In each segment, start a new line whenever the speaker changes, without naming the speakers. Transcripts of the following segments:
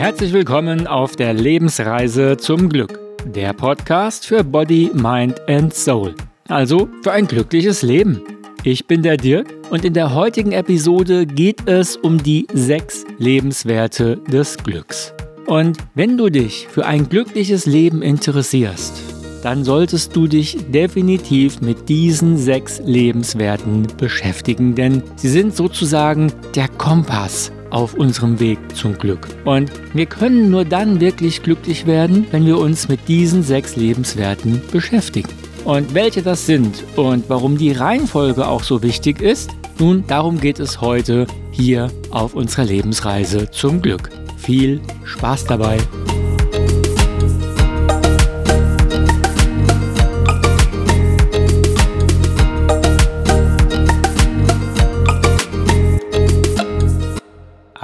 Herzlich willkommen auf der Lebensreise zum Glück. Der Podcast für Body, Mind and Soul. Also für ein glückliches Leben. Ich bin der Dirk und in der heutigen Episode geht es um die sechs Lebenswerte des Glücks. Und wenn du dich für ein glückliches Leben interessierst, dann solltest du dich definitiv mit diesen sechs Lebenswerten beschäftigen, denn sie sind sozusagen der Kompass auf unserem Weg zum Glück. Und wir können nur dann wirklich glücklich werden, wenn wir uns mit diesen sechs Lebenswerten beschäftigen. Und welche das sind und warum die Reihenfolge auch so wichtig ist, nun darum geht es heute hier auf unserer Lebensreise zum Glück. Viel Spaß dabei!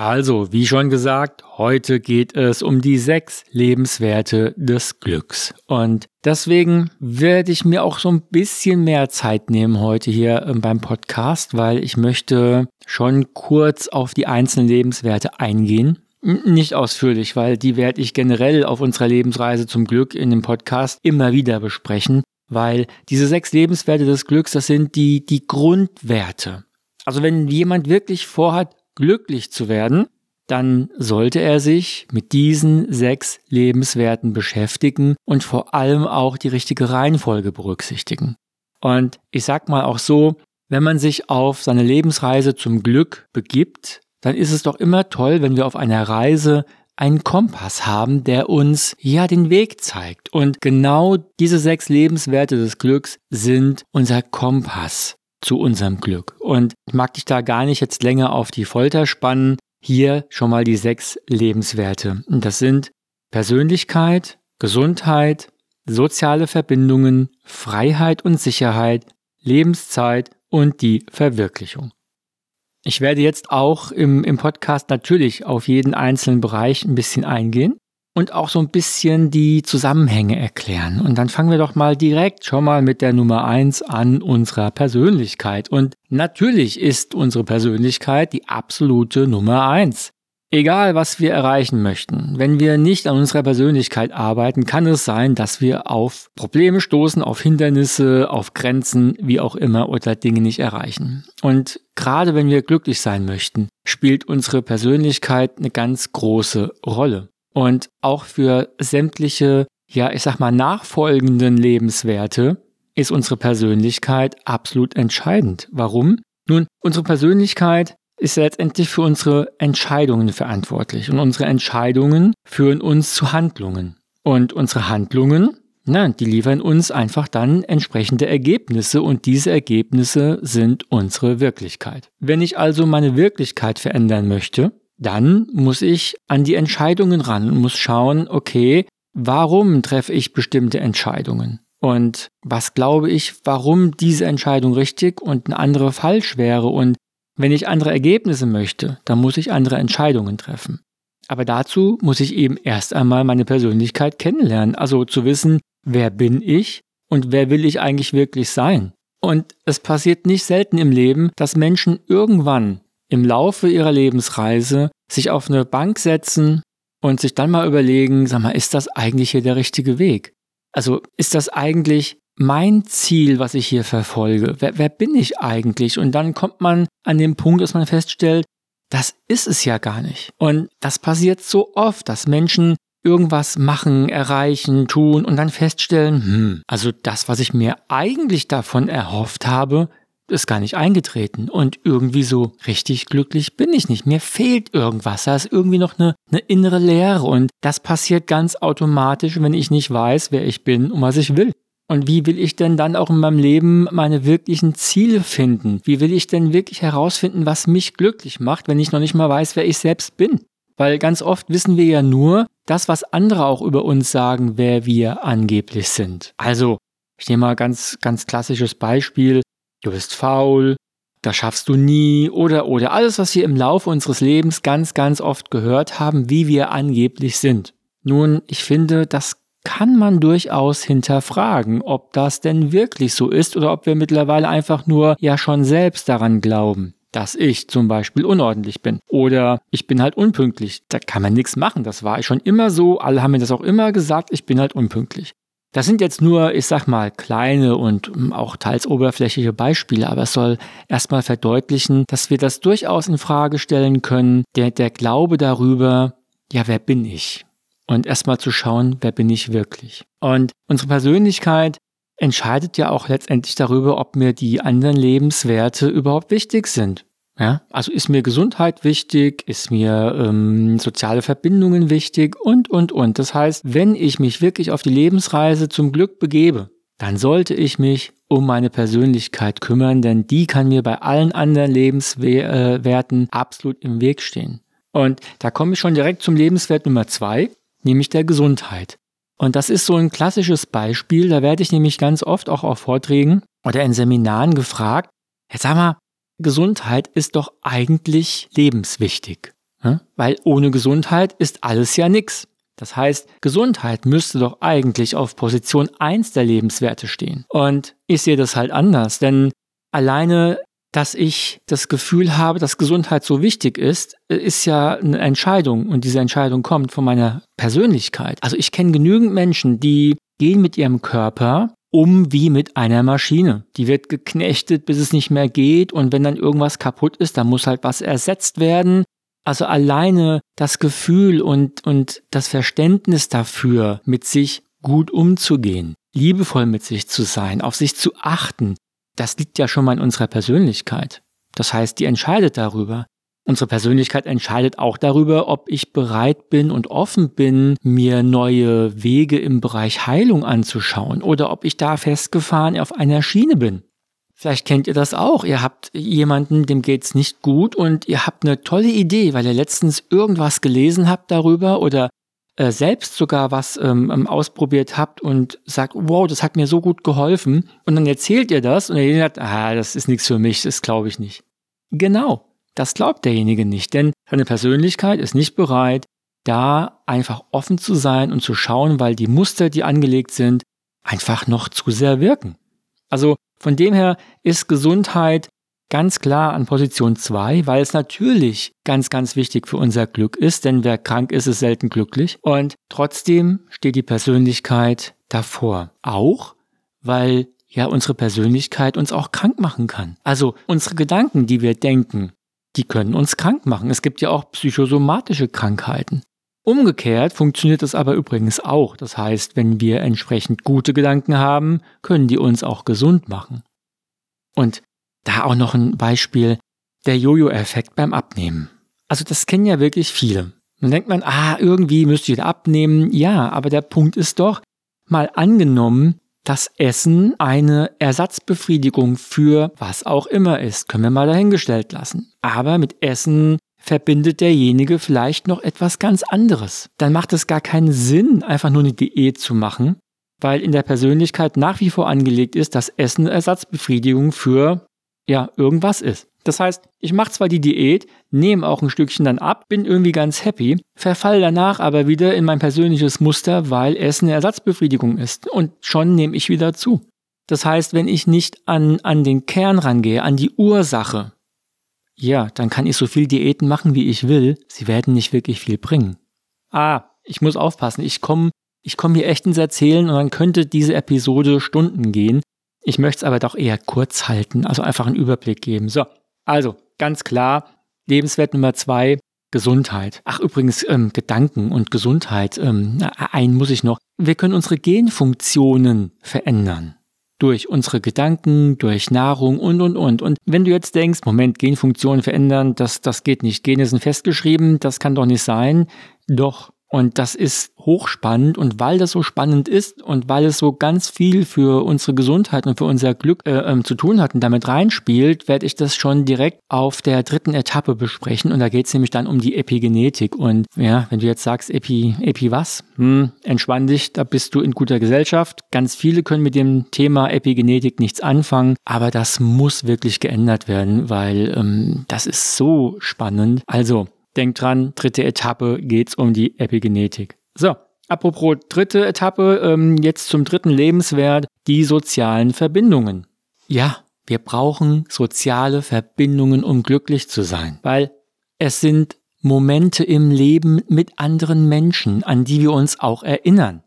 Also, wie schon gesagt, heute geht es um die sechs Lebenswerte des Glücks. Und deswegen werde ich mir auch so ein bisschen mehr Zeit nehmen heute hier ähm, beim Podcast, weil ich möchte schon kurz auf die einzelnen Lebenswerte eingehen. Nicht ausführlich, weil die werde ich generell auf unserer Lebensreise zum Glück in dem Podcast immer wieder besprechen, weil diese sechs Lebenswerte des Glücks, das sind die, die Grundwerte. Also wenn jemand wirklich vorhat, glücklich zu werden, dann sollte er sich mit diesen sechs Lebenswerten beschäftigen und vor allem auch die richtige Reihenfolge berücksichtigen. Und ich sag mal auch so, wenn man sich auf seine Lebensreise zum Glück begibt, dann ist es doch immer toll, wenn wir auf einer Reise einen Kompass haben, der uns ja den Weg zeigt. Und genau diese sechs Lebenswerte des Glücks sind unser Kompass zu unserem Glück. Und ich mag dich da gar nicht jetzt länger auf die Folter spannen. Hier schon mal die sechs Lebenswerte. Und das sind Persönlichkeit, Gesundheit, soziale Verbindungen, Freiheit und Sicherheit, Lebenszeit und die Verwirklichung. Ich werde jetzt auch im, im Podcast natürlich auf jeden einzelnen Bereich ein bisschen eingehen und auch so ein bisschen die Zusammenhänge erklären. Und dann fangen wir doch mal direkt schon mal mit der Nummer eins an unserer Persönlichkeit. Und natürlich ist unsere Persönlichkeit die absolute Nummer eins. Egal, was wir erreichen möchten, wenn wir nicht an unserer Persönlichkeit arbeiten, kann es sein, dass wir auf Probleme stoßen, auf Hindernisse, auf Grenzen, wie auch immer, oder Dinge nicht erreichen. Und gerade wenn wir glücklich sein möchten, spielt unsere Persönlichkeit eine ganz große Rolle. Und auch für sämtliche, ja, ich sag mal, nachfolgenden Lebenswerte ist unsere Persönlichkeit absolut entscheidend. Warum? Nun, unsere Persönlichkeit ist letztendlich für unsere Entscheidungen verantwortlich. Und unsere Entscheidungen führen uns zu Handlungen. Und unsere Handlungen, na, die liefern uns einfach dann entsprechende Ergebnisse und diese Ergebnisse sind unsere Wirklichkeit. Wenn ich also meine Wirklichkeit verändern möchte, dann muss ich an die Entscheidungen ran und muss schauen, okay, warum treffe ich bestimmte Entscheidungen? Und was glaube ich, warum diese Entscheidung richtig und eine andere falsch wäre? Und wenn ich andere Ergebnisse möchte, dann muss ich andere Entscheidungen treffen. Aber dazu muss ich eben erst einmal meine Persönlichkeit kennenlernen, also zu wissen, wer bin ich und wer will ich eigentlich wirklich sein. Und es passiert nicht selten im Leben, dass Menschen irgendwann im Laufe ihrer Lebensreise sich auf eine Bank setzen und sich dann mal überlegen, sag mal, ist das eigentlich hier der richtige Weg? Also ist das eigentlich mein Ziel, was ich hier verfolge? Wer, wer bin ich eigentlich? Und dann kommt man an den Punkt, dass man feststellt, das ist es ja gar nicht. Und das passiert so oft, dass Menschen irgendwas machen, erreichen, tun und dann feststellen, hm, also das, was ich mir eigentlich davon erhofft habe, ist gar nicht eingetreten und irgendwie so richtig glücklich bin ich nicht. Mir fehlt irgendwas. Da ist irgendwie noch eine, eine innere Leere und das passiert ganz automatisch, wenn ich nicht weiß, wer ich bin und was ich will. Und wie will ich denn dann auch in meinem Leben meine wirklichen Ziele finden? Wie will ich denn wirklich herausfinden, was mich glücklich macht, wenn ich noch nicht mal weiß, wer ich selbst bin? Weil ganz oft wissen wir ja nur das, was andere auch über uns sagen, wer wir angeblich sind. Also, ich nehme mal ganz, ganz klassisches Beispiel du bist faul, das schaffst du nie oder oder alles, was wir im Laufe unseres Lebens ganz, ganz oft gehört haben, wie wir angeblich sind. Nun, ich finde, das kann man durchaus hinterfragen, ob das denn wirklich so ist oder ob wir mittlerweile einfach nur ja schon selbst daran glauben. dass ich zum Beispiel unordentlich bin oder ich bin halt unpünktlich. Da kann man nichts machen. Das war schon immer so. Alle haben mir das auch immer gesagt. Ich bin halt unpünktlich. Das sind jetzt nur, ich sag mal, kleine und hm, auch teils oberflächliche Beispiele, aber es soll erstmal verdeutlichen, dass wir das durchaus in Frage stellen können. Der, der Glaube darüber, ja, wer bin ich? Und erstmal zu schauen, wer bin ich wirklich? Und unsere Persönlichkeit entscheidet ja auch letztendlich darüber, ob mir die anderen Lebenswerte überhaupt wichtig sind. Ja, also ist mir Gesundheit wichtig, ist mir ähm, soziale Verbindungen wichtig und, und, und. Das heißt, wenn ich mich wirklich auf die Lebensreise zum Glück begebe, dann sollte ich mich um meine Persönlichkeit kümmern, denn die kann mir bei allen anderen Lebenswerten absolut im Weg stehen. Und da komme ich schon direkt zum Lebenswert Nummer zwei, nämlich der Gesundheit. Und das ist so ein klassisches Beispiel, da werde ich nämlich ganz oft auch auf Vorträgen oder in Seminaren gefragt, jetzt sag mal, Gesundheit ist doch eigentlich lebenswichtig. Ne? Weil ohne Gesundheit ist alles ja nix. Das heißt, Gesundheit müsste doch eigentlich auf Position 1 der Lebenswerte stehen. Und ich sehe das halt anders, denn alleine, dass ich das Gefühl habe, dass Gesundheit so wichtig ist, ist ja eine Entscheidung und diese Entscheidung kommt von meiner Persönlichkeit. Also ich kenne genügend Menschen, die gehen mit ihrem Körper um wie mit einer Maschine. Die wird geknechtet, bis es nicht mehr geht und wenn dann irgendwas kaputt ist, dann muss halt was ersetzt werden. Also alleine das Gefühl und, und das Verständnis dafür, mit sich gut umzugehen, liebevoll mit sich zu sein, auf sich zu achten, das liegt ja schon mal in unserer Persönlichkeit. Das heißt, die entscheidet darüber, Unsere Persönlichkeit entscheidet auch darüber, ob ich bereit bin und offen bin, mir neue Wege im Bereich Heilung anzuschauen oder ob ich da festgefahren auf einer Schiene bin. Vielleicht kennt ihr das auch. Ihr habt jemanden, dem geht's nicht gut und ihr habt eine tolle Idee, weil ihr letztens irgendwas gelesen habt darüber oder äh, selbst sogar was ähm, ähm ausprobiert habt und sagt, wow, das hat mir so gut geholfen. Und dann erzählt ihr das und ihr sagt, ah, das ist nichts für mich, das glaube ich nicht. Genau. Das glaubt derjenige nicht, denn seine Persönlichkeit ist nicht bereit, da einfach offen zu sein und zu schauen, weil die Muster, die angelegt sind, einfach noch zu sehr wirken. Also von dem her ist Gesundheit ganz klar an Position 2, weil es natürlich ganz, ganz wichtig für unser Glück ist, denn wer krank ist, ist selten glücklich. Und trotzdem steht die Persönlichkeit davor. Auch, weil ja unsere Persönlichkeit uns auch krank machen kann. Also unsere Gedanken, die wir denken, die können uns krank machen. Es gibt ja auch psychosomatische Krankheiten. Umgekehrt funktioniert das aber übrigens auch. Das heißt, wenn wir entsprechend gute Gedanken haben, können die uns auch gesund machen. Und da auch noch ein Beispiel, der Jojo-Effekt beim Abnehmen. Also das kennen ja wirklich viele. Dann denkt man, ah, irgendwie müsste ich abnehmen. Ja, aber der Punkt ist doch, mal angenommen, dass Essen eine Ersatzbefriedigung für was auch immer ist, können wir mal dahingestellt lassen. Aber mit Essen verbindet derjenige vielleicht noch etwas ganz anderes. Dann macht es gar keinen Sinn, einfach nur eine Diät zu machen, weil in der Persönlichkeit nach wie vor angelegt ist, dass Essen Ersatzbefriedigung für ja irgendwas ist. Das heißt, ich mache zwar die Diät, nehme auch ein Stückchen dann ab, bin irgendwie ganz happy, verfall danach aber wieder in mein persönliches Muster, weil Essen eine Ersatzbefriedigung ist. Und schon nehme ich wieder zu. Das heißt, wenn ich nicht an, an den Kern rangehe, an die Ursache, ja, dann kann ich so viel Diäten machen, wie ich will, sie werden nicht wirklich viel bringen. Ah, ich muss aufpassen, ich komme ich komm hier echt ins Erzählen und dann könnte diese Episode Stunden gehen. Ich möchte es aber doch eher kurz halten, also einfach einen Überblick geben. So, also, ganz klar, Lebenswert Nummer zwei, Gesundheit. Ach, übrigens, ähm, Gedanken und Gesundheit. Ähm, einen muss ich noch. Wir können unsere Genfunktionen verändern. Durch unsere Gedanken, durch Nahrung und, und, und. Und wenn du jetzt denkst, Moment, Genfunktionen verändern, das, das geht nicht. Gene sind festgeschrieben, das kann doch nicht sein. Doch, und das ist hochspannend und weil das so spannend ist und weil es so ganz viel für unsere Gesundheit und für unser Glück äh, ähm, zu tun hat und damit reinspielt, werde ich das schon direkt auf der dritten Etappe besprechen und da geht es nämlich dann um die Epigenetik und ja, wenn du jetzt sagst Epi, Epi was? Hm, entspann dich, da bist du in guter Gesellschaft. Ganz viele können mit dem Thema Epigenetik nichts anfangen, aber das muss wirklich geändert werden, weil ähm, das ist so spannend. Also Denkt dran, dritte Etappe geht's um die Epigenetik. So, apropos dritte Etappe, ähm, jetzt zum dritten Lebenswert, die sozialen Verbindungen. Ja, Wir brauchen soziale Verbindungen, um glücklich zu sein, weil es sind Momente im Leben mit anderen Menschen, an die wir uns auch erinnern.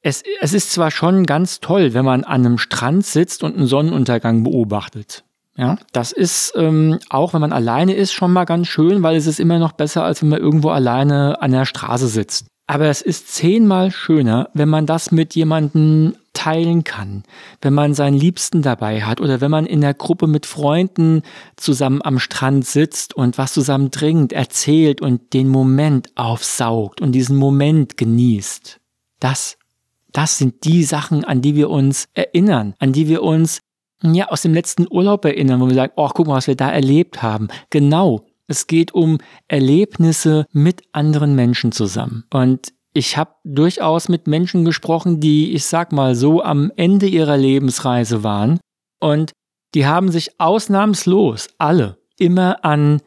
Es, es ist zwar schon ganz toll, wenn man an einem Strand sitzt und einen Sonnenuntergang beobachtet. Ja, das ist ähm, auch, wenn man alleine ist, schon mal ganz schön, weil es ist immer noch besser, als wenn man irgendwo alleine an der Straße sitzt. Aber es ist zehnmal schöner, wenn man das mit jemandem teilen kann, wenn man seinen Liebsten dabei hat oder wenn man in der Gruppe mit Freunden zusammen am Strand sitzt und was zusammen trinkt, erzählt und den Moment aufsaugt und diesen Moment genießt. Das, das sind die Sachen, an die wir uns erinnern, an die wir uns ja, aus dem letzten Urlaub erinnern, wo wir sagen, oh, guck mal, was wir da erlebt haben. Genau. Es geht um Erlebnisse mit anderen Menschen zusammen. Und ich habe durchaus mit Menschen gesprochen, die, ich sag mal so, am Ende ihrer Lebensreise waren. Und die haben sich ausnahmslos alle immer an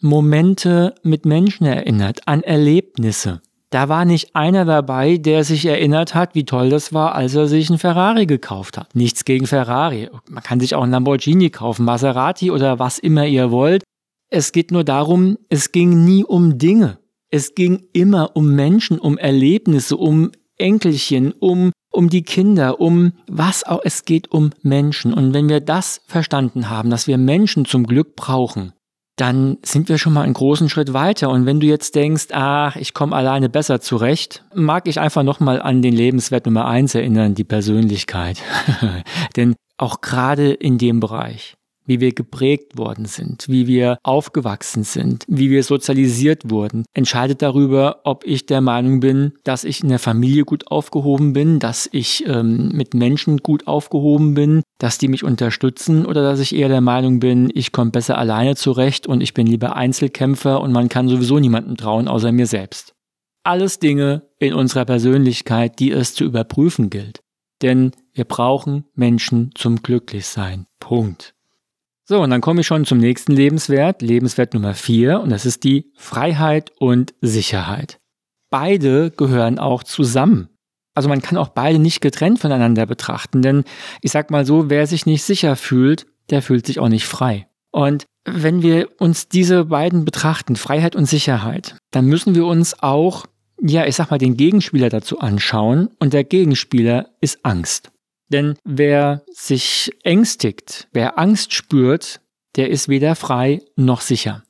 Momente mit Menschen erinnert, an Erlebnisse. Da war nicht einer dabei, der sich erinnert hat, wie toll das war, als er sich einen Ferrari gekauft hat. Nichts gegen Ferrari. Man kann sich auch einen Lamborghini kaufen, Maserati oder was immer ihr wollt. Es geht nur darum, es ging nie um Dinge. Es ging immer um Menschen, um Erlebnisse, um Enkelchen, um, um die Kinder, um was auch. Es geht um Menschen. Und wenn wir das verstanden haben, dass wir Menschen zum Glück brauchen, dann sind wir schon mal einen großen Schritt weiter. Und wenn du jetzt denkst, ach, ich komme alleine besser zurecht, mag ich einfach nochmal an den Lebenswert Nummer eins erinnern, die Persönlichkeit. Denn auch gerade in dem Bereich wie wir geprägt worden sind, wie wir aufgewachsen sind, wie wir sozialisiert wurden, entscheidet darüber, ob ich der Meinung bin, dass ich in der Familie gut aufgehoben bin, dass ich ähm, mit Menschen gut aufgehoben bin, dass die mich unterstützen oder dass ich eher der Meinung bin, ich komme besser alleine zurecht und ich bin lieber Einzelkämpfer und man kann sowieso niemandem trauen außer mir selbst. Alles Dinge in unserer Persönlichkeit, die es zu überprüfen gilt. Denn wir brauchen Menschen zum Glücklichsein. Punkt. So, und dann komme ich schon zum nächsten Lebenswert, Lebenswert Nummer vier, und das ist die Freiheit und Sicherheit. Beide gehören auch zusammen. Also man kann auch beide nicht getrennt voneinander betrachten, denn ich sag mal so, wer sich nicht sicher fühlt, der fühlt sich auch nicht frei. Und wenn wir uns diese beiden betrachten, Freiheit und Sicherheit, dann müssen wir uns auch, ja, ich sag mal, den Gegenspieler dazu anschauen und der Gegenspieler ist Angst. Denn wer sich ängstigt, wer Angst spürt, der ist weder frei noch sicher.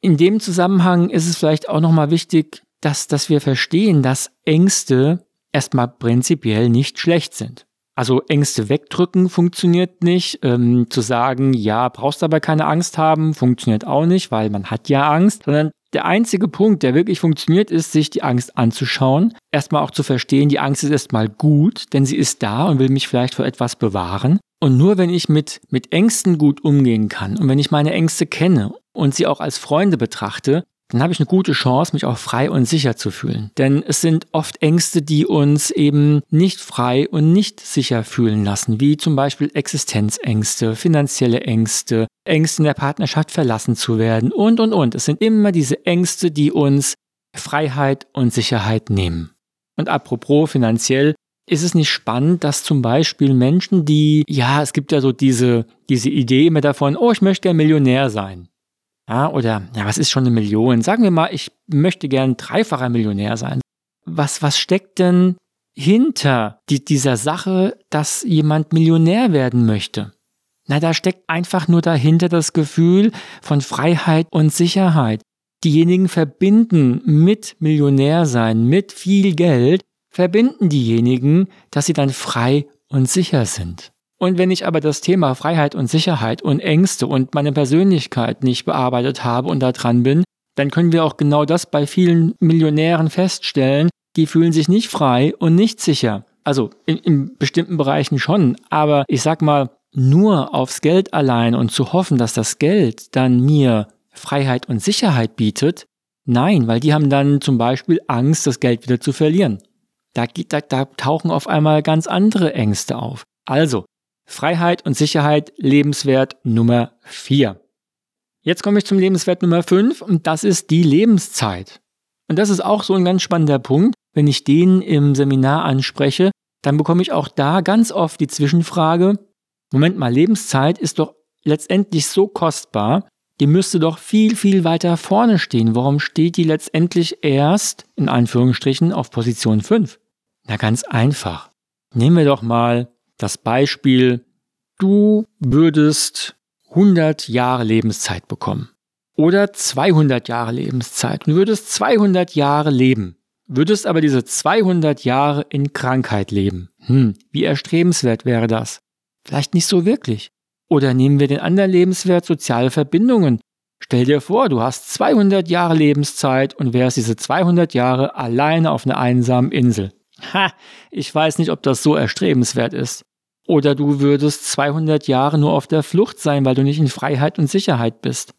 In dem Zusammenhang ist es vielleicht auch nochmal wichtig, dass, dass wir verstehen, dass Ängste erstmal prinzipiell nicht schlecht sind. Also Ängste wegdrücken funktioniert nicht. Ähm, zu sagen, ja, brauchst aber keine Angst haben, funktioniert auch nicht, weil man hat ja Angst, sondern der einzige Punkt, der wirklich funktioniert, ist, sich die Angst anzuschauen. Erstmal auch zu verstehen, die Angst ist erstmal gut, denn sie ist da und will mich vielleicht vor etwas bewahren. Und nur wenn ich mit, mit Ängsten gut umgehen kann und wenn ich meine Ängste kenne und sie auch als Freunde betrachte, dann habe ich eine gute Chance, mich auch frei und sicher zu fühlen. Denn es sind oft Ängste, die uns eben nicht frei und nicht sicher fühlen lassen, wie zum Beispiel Existenzängste, finanzielle Ängste, Ängste in der Partnerschaft verlassen zu werden und, und, und. Es sind immer diese Ängste, die uns Freiheit und Sicherheit nehmen. Und apropos finanziell, ist es nicht spannend, dass zum Beispiel Menschen, die, ja, es gibt ja so diese, diese Idee immer davon, oh, ich möchte gerne Millionär sein. Ja, oder, ja, was ist schon eine Million? Sagen wir mal, ich möchte gern dreifacher Millionär sein. Was, was steckt denn hinter die, dieser Sache, dass jemand Millionär werden möchte? Na, da steckt einfach nur dahinter das Gefühl von Freiheit und Sicherheit. Diejenigen verbinden mit Millionär sein, mit viel Geld, verbinden diejenigen, dass sie dann frei und sicher sind. Und wenn ich aber das Thema Freiheit und Sicherheit und Ängste und meine Persönlichkeit nicht bearbeitet habe und da dran bin, dann können wir auch genau das bei vielen Millionären feststellen, die fühlen sich nicht frei und nicht sicher. Also in, in bestimmten Bereichen schon, aber ich sag mal, nur aufs Geld allein und zu hoffen, dass das Geld dann mir Freiheit und Sicherheit bietet, nein, weil die haben dann zum Beispiel Angst, das Geld wieder zu verlieren. Da, da, da tauchen auf einmal ganz andere Ängste auf. Also, Freiheit und Sicherheit Lebenswert Nummer 4. Jetzt komme ich zum Lebenswert Nummer 5 und das ist die Lebenszeit. Und das ist auch so ein ganz spannender Punkt. Wenn ich den im Seminar anspreche, dann bekomme ich auch da ganz oft die Zwischenfrage, Moment mal, Lebenszeit ist doch letztendlich so kostbar, die müsste doch viel, viel weiter vorne stehen. Warum steht die letztendlich erst, in Anführungsstrichen, auf Position 5? Na ganz einfach. Nehmen wir doch mal das Beispiel, du würdest 100 Jahre Lebenszeit bekommen oder 200 Jahre Lebenszeit und würdest 200 Jahre leben, würdest aber diese 200 Jahre in Krankheit leben. Hm, wie erstrebenswert wäre das? Vielleicht nicht so wirklich. Oder nehmen wir den anderen Lebenswert soziale Verbindungen. Stell dir vor, du hast 200 Jahre Lebenszeit und wärst diese 200 Jahre alleine auf einer einsamen Insel. Ha, ich weiß nicht, ob das so erstrebenswert ist. Oder du würdest 200 Jahre nur auf der Flucht sein, weil du nicht in Freiheit und Sicherheit bist.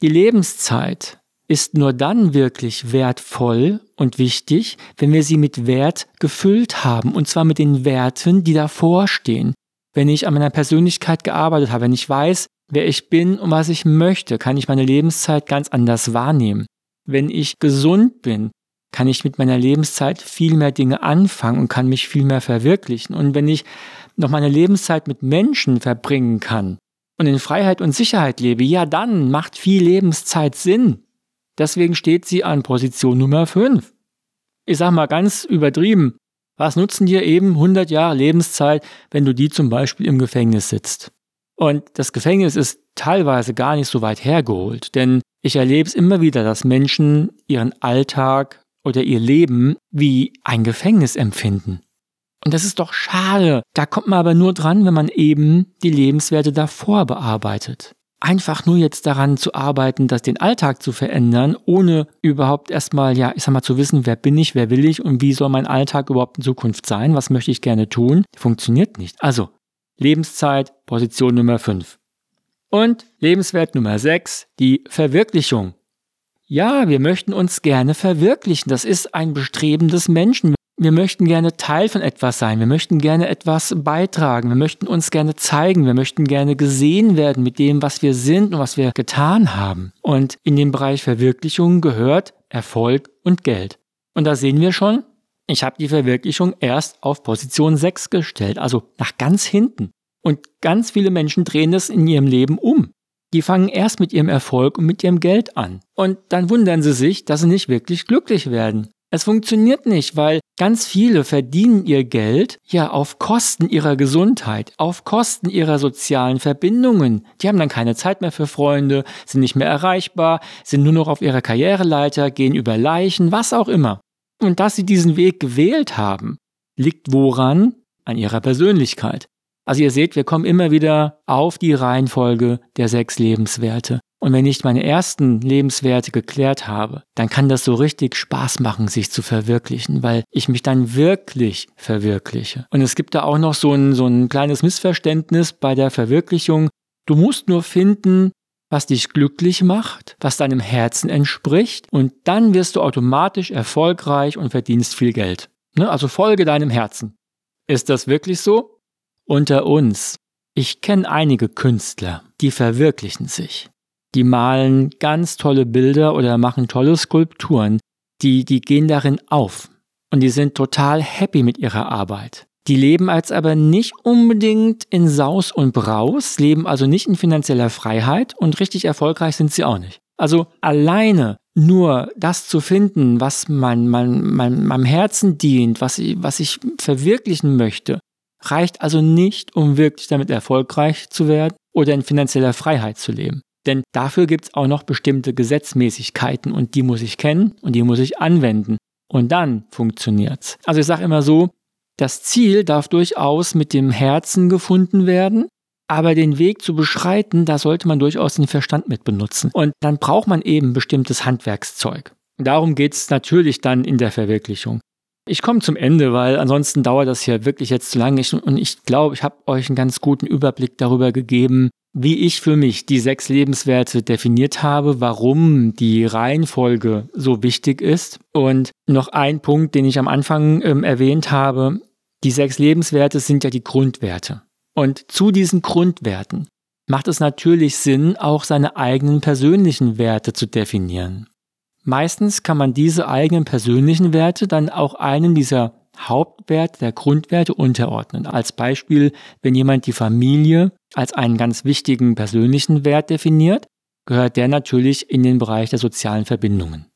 Die Lebenszeit ist nur dann wirklich wertvoll und wichtig, wenn wir sie mit Wert gefüllt haben, und zwar mit den Werten, die davor stehen. Wenn ich an meiner Persönlichkeit gearbeitet habe, wenn ich weiß, wer ich bin und was ich möchte, kann ich meine Lebenszeit ganz anders wahrnehmen. Wenn ich gesund bin, kann ich mit meiner Lebenszeit viel mehr Dinge anfangen und kann mich viel mehr verwirklichen. Und wenn ich noch meine Lebenszeit mit Menschen verbringen kann und in Freiheit und Sicherheit lebe, ja dann macht viel Lebenszeit Sinn. Deswegen steht sie an Position Nummer 5. Ich sag mal ganz übertrieben, was nutzen dir eben 100 Jahre Lebenszeit, wenn du die zum Beispiel im Gefängnis sitzt? Und das Gefängnis ist teilweise gar nicht so weit hergeholt, denn ich erlebe es immer wieder, dass Menschen ihren Alltag oder ihr Leben wie ein Gefängnis empfinden. Und das ist doch schade. Da kommt man aber nur dran, wenn man eben die Lebenswerte davor bearbeitet. Einfach nur jetzt daran zu arbeiten, das den Alltag zu verändern, ohne überhaupt erstmal, ja, ich sag mal, zu wissen, wer bin ich, wer will ich und wie soll mein Alltag überhaupt in Zukunft sein, was möchte ich gerne tun, funktioniert nicht. Also, Lebenszeit, Position Nummer 5. Und Lebenswert Nummer 6, die Verwirklichung. Ja, wir möchten uns gerne verwirklichen. Das ist ein Bestreben des Menschen. Wir möchten gerne Teil von etwas sein. Wir möchten gerne etwas beitragen. Wir möchten uns gerne zeigen. Wir möchten gerne gesehen werden mit dem, was wir sind und was wir getan haben. Und in den Bereich Verwirklichung gehört Erfolg und Geld. Und da sehen wir schon, ich habe die Verwirklichung erst auf Position 6 gestellt, also nach ganz hinten. Und ganz viele Menschen drehen das in ihrem Leben um. Die fangen erst mit ihrem Erfolg und mit ihrem Geld an. Und dann wundern sie sich, dass sie nicht wirklich glücklich werden. Es funktioniert nicht, weil ganz viele verdienen ihr Geld ja auf Kosten ihrer Gesundheit, auf Kosten ihrer sozialen Verbindungen. Die haben dann keine Zeit mehr für Freunde, sind nicht mehr erreichbar, sind nur noch auf ihrer Karriereleiter, gehen über Leichen, was auch immer. Und dass sie diesen Weg gewählt haben, liegt woran? An ihrer Persönlichkeit. Also ihr seht, wir kommen immer wieder auf die Reihenfolge der sechs Lebenswerte. Und wenn ich meine ersten Lebenswerte geklärt habe, dann kann das so richtig Spaß machen, sich zu verwirklichen, weil ich mich dann wirklich verwirkliche. Und es gibt da auch noch so ein, so ein kleines Missverständnis bei der Verwirklichung. Du musst nur finden, was dich glücklich macht, was deinem Herzen entspricht, und dann wirst du automatisch erfolgreich und verdienst viel Geld. Ne? Also folge deinem Herzen. Ist das wirklich so? Unter uns. Ich kenne einige Künstler, die verwirklichen sich. Die malen ganz tolle Bilder oder machen tolle Skulpturen. Die, die gehen darin auf. Und die sind total happy mit ihrer Arbeit. Die leben als aber nicht unbedingt in Saus und Braus, leben also nicht in finanzieller Freiheit und richtig erfolgreich sind sie auch nicht. Also alleine nur das zu finden, was mein, mein, mein, meinem Herzen dient, was ich, was ich verwirklichen möchte, reicht also nicht, um wirklich damit erfolgreich zu werden oder in finanzieller Freiheit zu leben. Denn dafür gibt es auch noch bestimmte Gesetzmäßigkeiten und die muss ich kennen und die muss ich anwenden. Und dann funktioniert's. Also ich sage immer so, das Ziel darf durchaus mit dem Herzen gefunden werden, aber den Weg zu beschreiten, da sollte man durchaus den Verstand mit benutzen. Und dann braucht man eben bestimmtes Handwerkszeug. Darum geht's natürlich dann in der Verwirklichung. Ich komme zum Ende, weil ansonsten dauert das hier wirklich jetzt zu lange. und ich glaube, ich habe euch einen ganz guten Überblick darüber gegeben, wie ich für mich die sechs Lebenswerte definiert habe, warum die Reihenfolge so wichtig ist. Und noch ein Punkt, den ich am Anfang ähm, erwähnt habe. Die sechs Lebenswerte sind ja die Grundwerte. Und zu diesen Grundwerten macht es natürlich Sinn, auch seine eigenen persönlichen Werte zu definieren. Meistens kann man diese eigenen persönlichen Werte dann auch einem dieser Hauptwerte, der Grundwerte unterordnen. Als Beispiel, wenn jemand die Familie als einen ganz wichtigen persönlichen Wert definiert, gehört der natürlich in den Bereich der sozialen Verbindungen.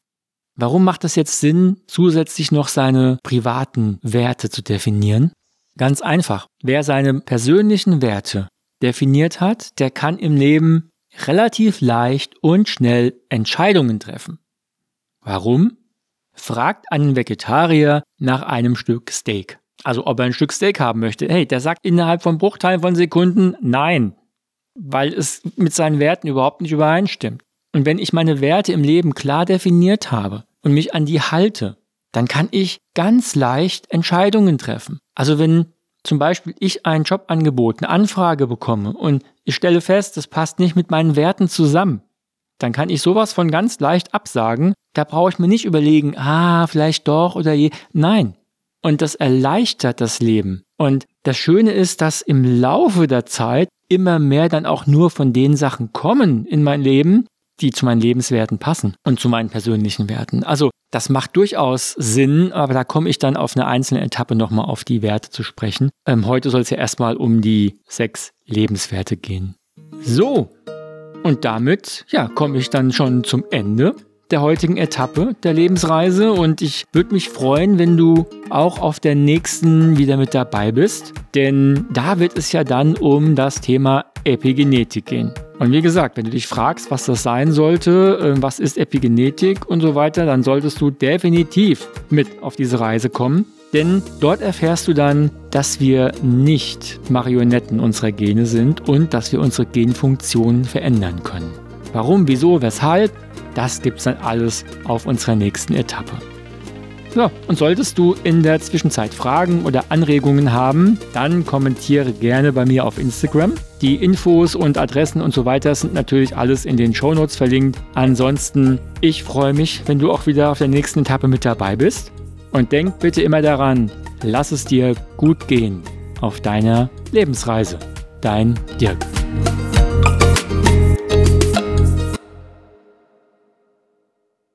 Warum macht es jetzt Sinn, zusätzlich noch seine privaten Werte zu definieren? Ganz einfach. Wer seine persönlichen Werte definiert hat, der kann im Leben relativ leicht und schnell Entscheidungen treffen. Warum? Fragt einen Vegetarier nach einem Stück Steak. Also ob er ein Stück Steak haben möchte. Hey, der sagt innerhalb von Bruchteilen von Sekunden nein, weil es mit seinen Werten überhaupt nicht übereinstimmt. Und wenn ich meine Werte im Leben klar definiert habe und mich an die halte, dann kann ich ganz leicht Entscheidungen treffen. Also wenn zum Beispiel ich ein Jobangebot, eine Anfrage bekomme und ich stelle fest, das passt nicht mit meinen Werten zusammen, dann kann ich sowas von ganz leicht absagen. Da brauche ich mir nicht überlegen, ah, vielleicht doch oder je. Nein. Und das erleichtert das Leben. Und das Schöne ist, dass im Laufe der Zeit immer mehr dann auch nur von den Sachen kommen in mein Leben, die zu meinen Lebenswerten passen und zu meinen persönlichen Werten. Also das macht durchaus Sinn, aber da komme ich dann auf eine einzelne Etappe nochmal auf die Werte zu sprechen. Ähm, heute soll es ja erstmal um die sechs Lebenswerte gehen. So, und damit ja, komme ich dann schon zum Ende der heutigen Etappe der Lebensreise und ich würde mich freuen, wenn du auch auf der nächsten wieder mit dabei bist, denn da wird es ja dann um das Thema Epigenetik gehen. Und wie gesagt, wenn du dich fragst, was das sein sollte, äh, was ist Epigenetik und so weiter, dann solltest du definitiv mit auf diese Reise kommen. Denn dort erfährst du dann, dass wir nicht Marionetten unserer Gene sind und dass wir unsere Genfunktionen verändern können. Warum, wieso, weshalb, das gibt es dann alles auf unserer nächsten Etappe. So, und solltest du in der Zwischenzeit Fragen oder Anregungen haben, dann kommentiere gerne bei mir auf Instagram. Die Infos und Adressen und so weiter sind natürlich alles in den Shownotes verlinkt. Ansonsten, ich freue mich, wenn du auch wieder auf der nächsten Etappe mit dabei bist. Und denk bitte immer daran, lass es dir gut gehen auf deiner Lebensreise. Dein Dirk.